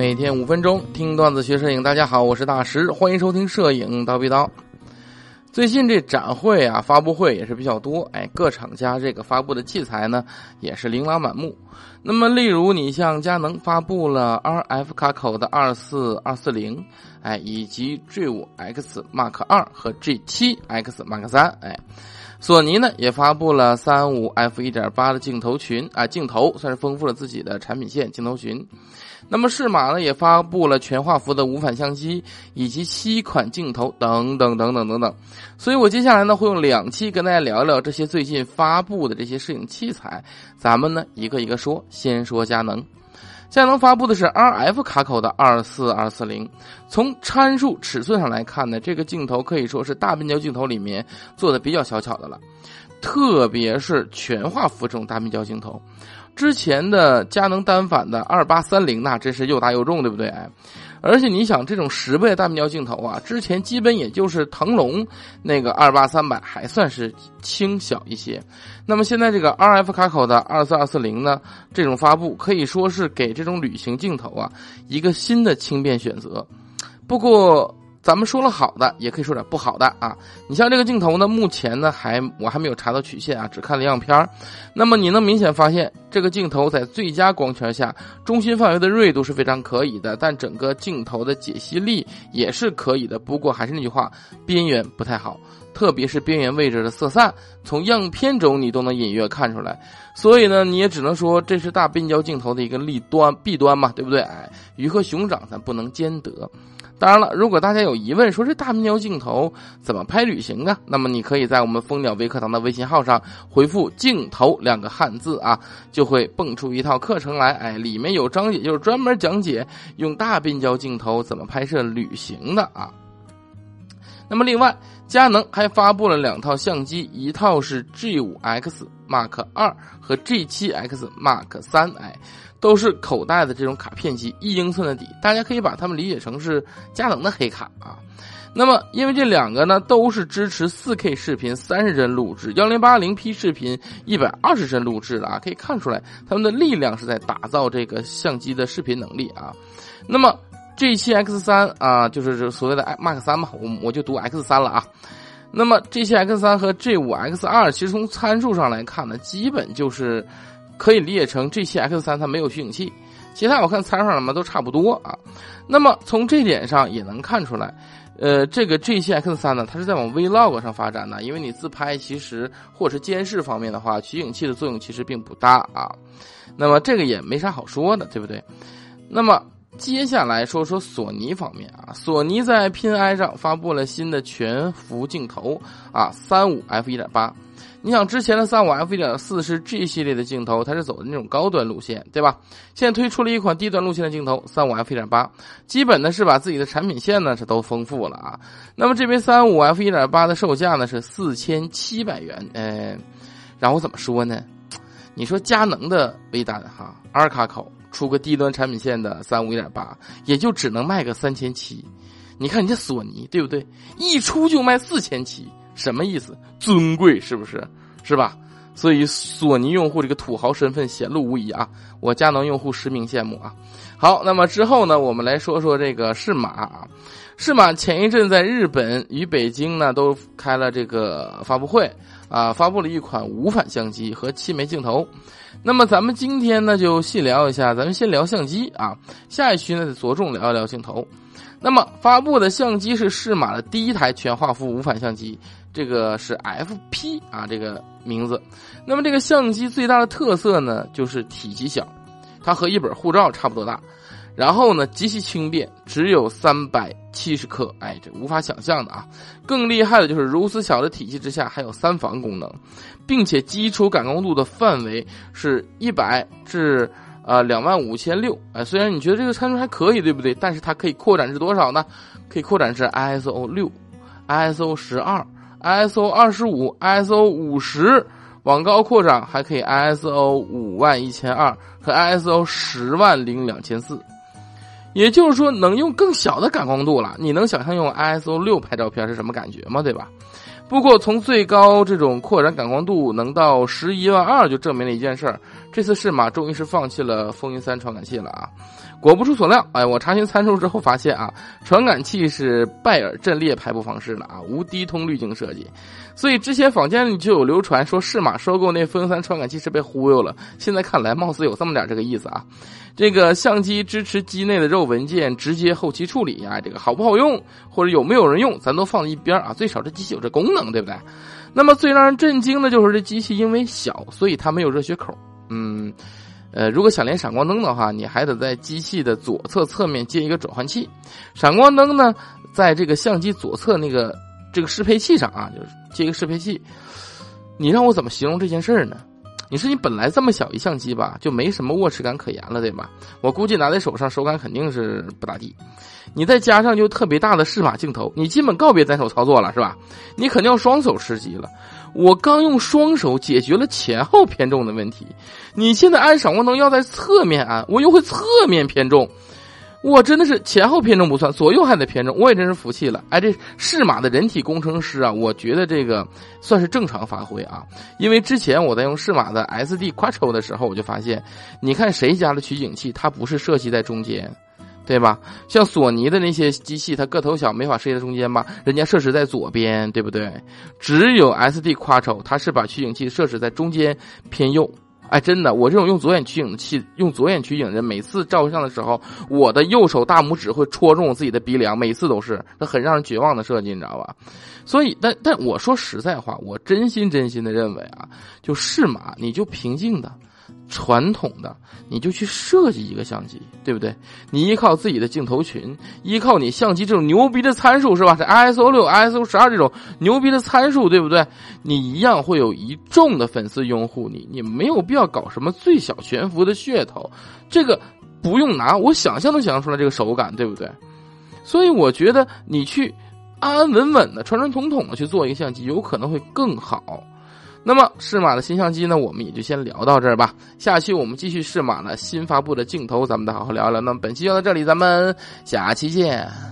每天五分钟听段子学摄影，大家好，我是大石，欢迎收听摄影叨逼叨。最近这展会啊，发布会也是比较多，哎，各厂家这个发布的器材呢也是琳琅满目。那么，例如你像佳能发布了 RF 卡口的二四二四零，哎，以及 G 五 X Mark 二和 G 七 X Mark 三，哎。索尼呢也发布了三五 f 一点八的镜头群啊，镜头算是丰富了自己的产品线镜头群。那么适马呢也发布了全画幅的无反相机以及七款镜头等等等等等等。所以我接下来呢会用两期跟大家聊聊这些最近发布的这些摄影器材，咱们呢一个一个说，先说佳能。佳能发布的是 RF 卡口的二四二四零，从参数尺寸上来看呢，这个镜头可以说是大变焦镜头里面做的比较小巧的了，特别是全画幅这种大变焦镜头。之前的佳能单反的二八三零那真是又大又重，对不对？而且你想，这种十倍大变焦镜头啊，之前基本也就是腾龙那个二八三百还算是轻小一些。那么现在这个 RF 卡口的二四二四零呢，这种发布可以说是给这种旅行镜头啊一个新的轻便选择。不过。咱们说了好的，也可以说点不好的啊。你像这个镜头呢，目前呢还我还没有查到曲线啊，只看了样片那么你能明显发现，这个镜头在最佳光圈下，中心范围的锐度是非常可以的，但整个镜头的解析力也是可以的。不过还是那句话，边缘不太好，特别是边缘位置的色散，从样片中你都能隐约看出来。所以呢，你也只能说这是大变焦镜头的一个利端弊端嘛，对不对？哎，鱼和熊掌咱不能兼得。当然了，如果大家有疑问，说这大变焦镜头怎么拍旅行啊？那么你可以在我们蜂鸟微课堂的微信号上回复“镜头”两个汉字啊，就会蹦出一套课程来。哎，里面有章节，就是专门讲解用大变焦镜头怎么拍摄旅行的啊。那么另外，佳能还发布了两套相机，一套是 G5X Mark 二和 G7X Mark 三，哎。都是口袋的这种卡片机，一英寸的底，大家可以把它们理解成是佳能的黑卡啊。那么，因为这两个呢都是支持 4K 视频三十帧录制、1080P 视频一百二十帧录制的啊，可以看出来他们的力量是在打造这个相机的视频能力啊。那么 G7X3 啊，就是所谓的 Mark 三嘛，我我就读 X 三了啊。那么 G7X3 和 G5X2 其实从参数上来看呢，基本就是。可以理解成 G7X 三它没有取景器，其他我看参数上嘛都差不多啊。那么从这点上也能看出来，呃，这个 G7X 三呢，它是在往 Vlog 上发展的，因为你自拍其实或者是监视方面的话，取景器的作用其实并不大啊。那么这个也没啥好说的，对不对？那么接下来说说索尼方面啊，索尼在 PNI 上发布了新的全幅镜头啊，三五 f 一点八。你想之前的三五 f 一点四是 G 系列的镜头，它是走的那种高端路线，对吧？现在推出了一款低端路线的镜头，三五 f 一点八，基本呢是把自己的产品线呢是都丰富了啊。那么这边三五 f 一点八的售价呢是四千七百元，呃，然后怎么说呢？你说佳能的微单哈，二卡口出个低端产品线的三五一点八，也就只能卖个三千七。你看人家索尼对不对？一出就卖四千七。什么意思？尊贵是不是？是吧？所以索尼用户这个土豪身份显露无遗啊！我佳能用户实名羡慕啊！好，那么之后呢，我们来说说这个适马啊。适马前一阵在日本与北京呢都开了这个发布会啊，发布了一款无反相机和七枚镜头。那么咱们今天呢就细聊一下，咱们先聊相机啊，下一期呢着重聊一聊镜头。那么发布的相机是适马的第一台全画幅无反相机。这个是 F P 啊，这个名字。那么这个相机最大的特色呢，就是体积小，它和一本护照差不多大。然后呢，极其轻便，只有三百七十克，哎，这无法想象的啊！更厉害的就是如此小的体积之下还有三防功能，并且基础感光度的范围是一百至呃两万五千六。哎，虽然你觉得这个参数还可以，对不对？但是它可以扩展至多少呢？可以扩展至 ISO 六、ISO 十二。ISO 二十五、ISO 五十，往高扩展还可以 ISO 五万一千二和 ISO 十万零两千四，也就是说能用更小的感光度了。你能想象用 ISO 六拍照片是什么感觉吗？对吧？不过从最高这种扩展感光度能到十一万二，就证明了一件事儿：这次适马终于是放弃了风云三传感器了啊！果不出所料，哎，我查询参数之后发现啊，传感器是拜耳阵列排布方式的啊，无低通滤镜设计。所以之前坊间里就有流传说适马收购那风三传感器是被忽悠了。现在看来，貌似有这么点这个意思啊。这个相机支持机内的 RAW 文件直接后期处理啊，这个好不好用，或者有没有人用，咱都放一边啊。最少这机器有这功能，对不对？那么最让人震惊的就是这机器因为小，所以它没有热血口。嗯，呃，如果想连闪光灯的话，你还得在机器的左侧侧面接一个转换器。闪光灯呢，在这个相机左侧那个这个适配器上啊，就是接一个适配器。你让我怎么形容这件事儿呢？你说你本来这么小一相机吧，就没什么握持感可言了，对吧？我估计拿在手上手感肯定是不咋地。你再加上就特别大的适马镜头，你基本告别单手操作了，是吧？你肯定要双手持机了。我刚用双手解决了前后偏重的问题，你现在安闪光灯要在侧面安，我又会侧面偏重，我真的是前后偏重不算，左右还得偏重，我也真是服气了。哎，这适马的人体工程师啊，我觉得这个算是正常发挥啊，因为之前我在用适马的 SD Quattro 的时候，我就发现，你看谁家的取景器，它不是设计在中间。对吧？像索尼的那些机器，它个头小，没法设计在中间吧？人家设置在左边，对不对？只有 SD 夸丑它是把取景器设置在中间偏右。哎，真的，我这种用左眼取景器、用左眼取景的，每次照相的时候，我的右手大拇指会戳中我自己的鼻梁，每次都是，这很让人绝望的设计，你知道吧？所以，但但我说实在话，我真心真心的认为啊，就适马，你就平静的。传统的，你就去设计一个相机，对不对？你依靠自己的镜头群，依靠你相机这种牛逼的参数，是吧？这 ISO 六、ISO 十二这种牛逼的参数，对不对？你一样会有一众的粉丝拥护你，你没有必要搞什么最小全幅的噱头，这个不用拿，我想象都想象出来这个手感，对不对？所以我觉得你去安安稳稳的、传传统统的去做一个相机，有可能会更好。那么适马的新相机呢，我们也就先聊到这儿吧。下期我们继续适马呢新发布的镜头，咱们再好好聊聊。那么本期就到这里，咱们下期见。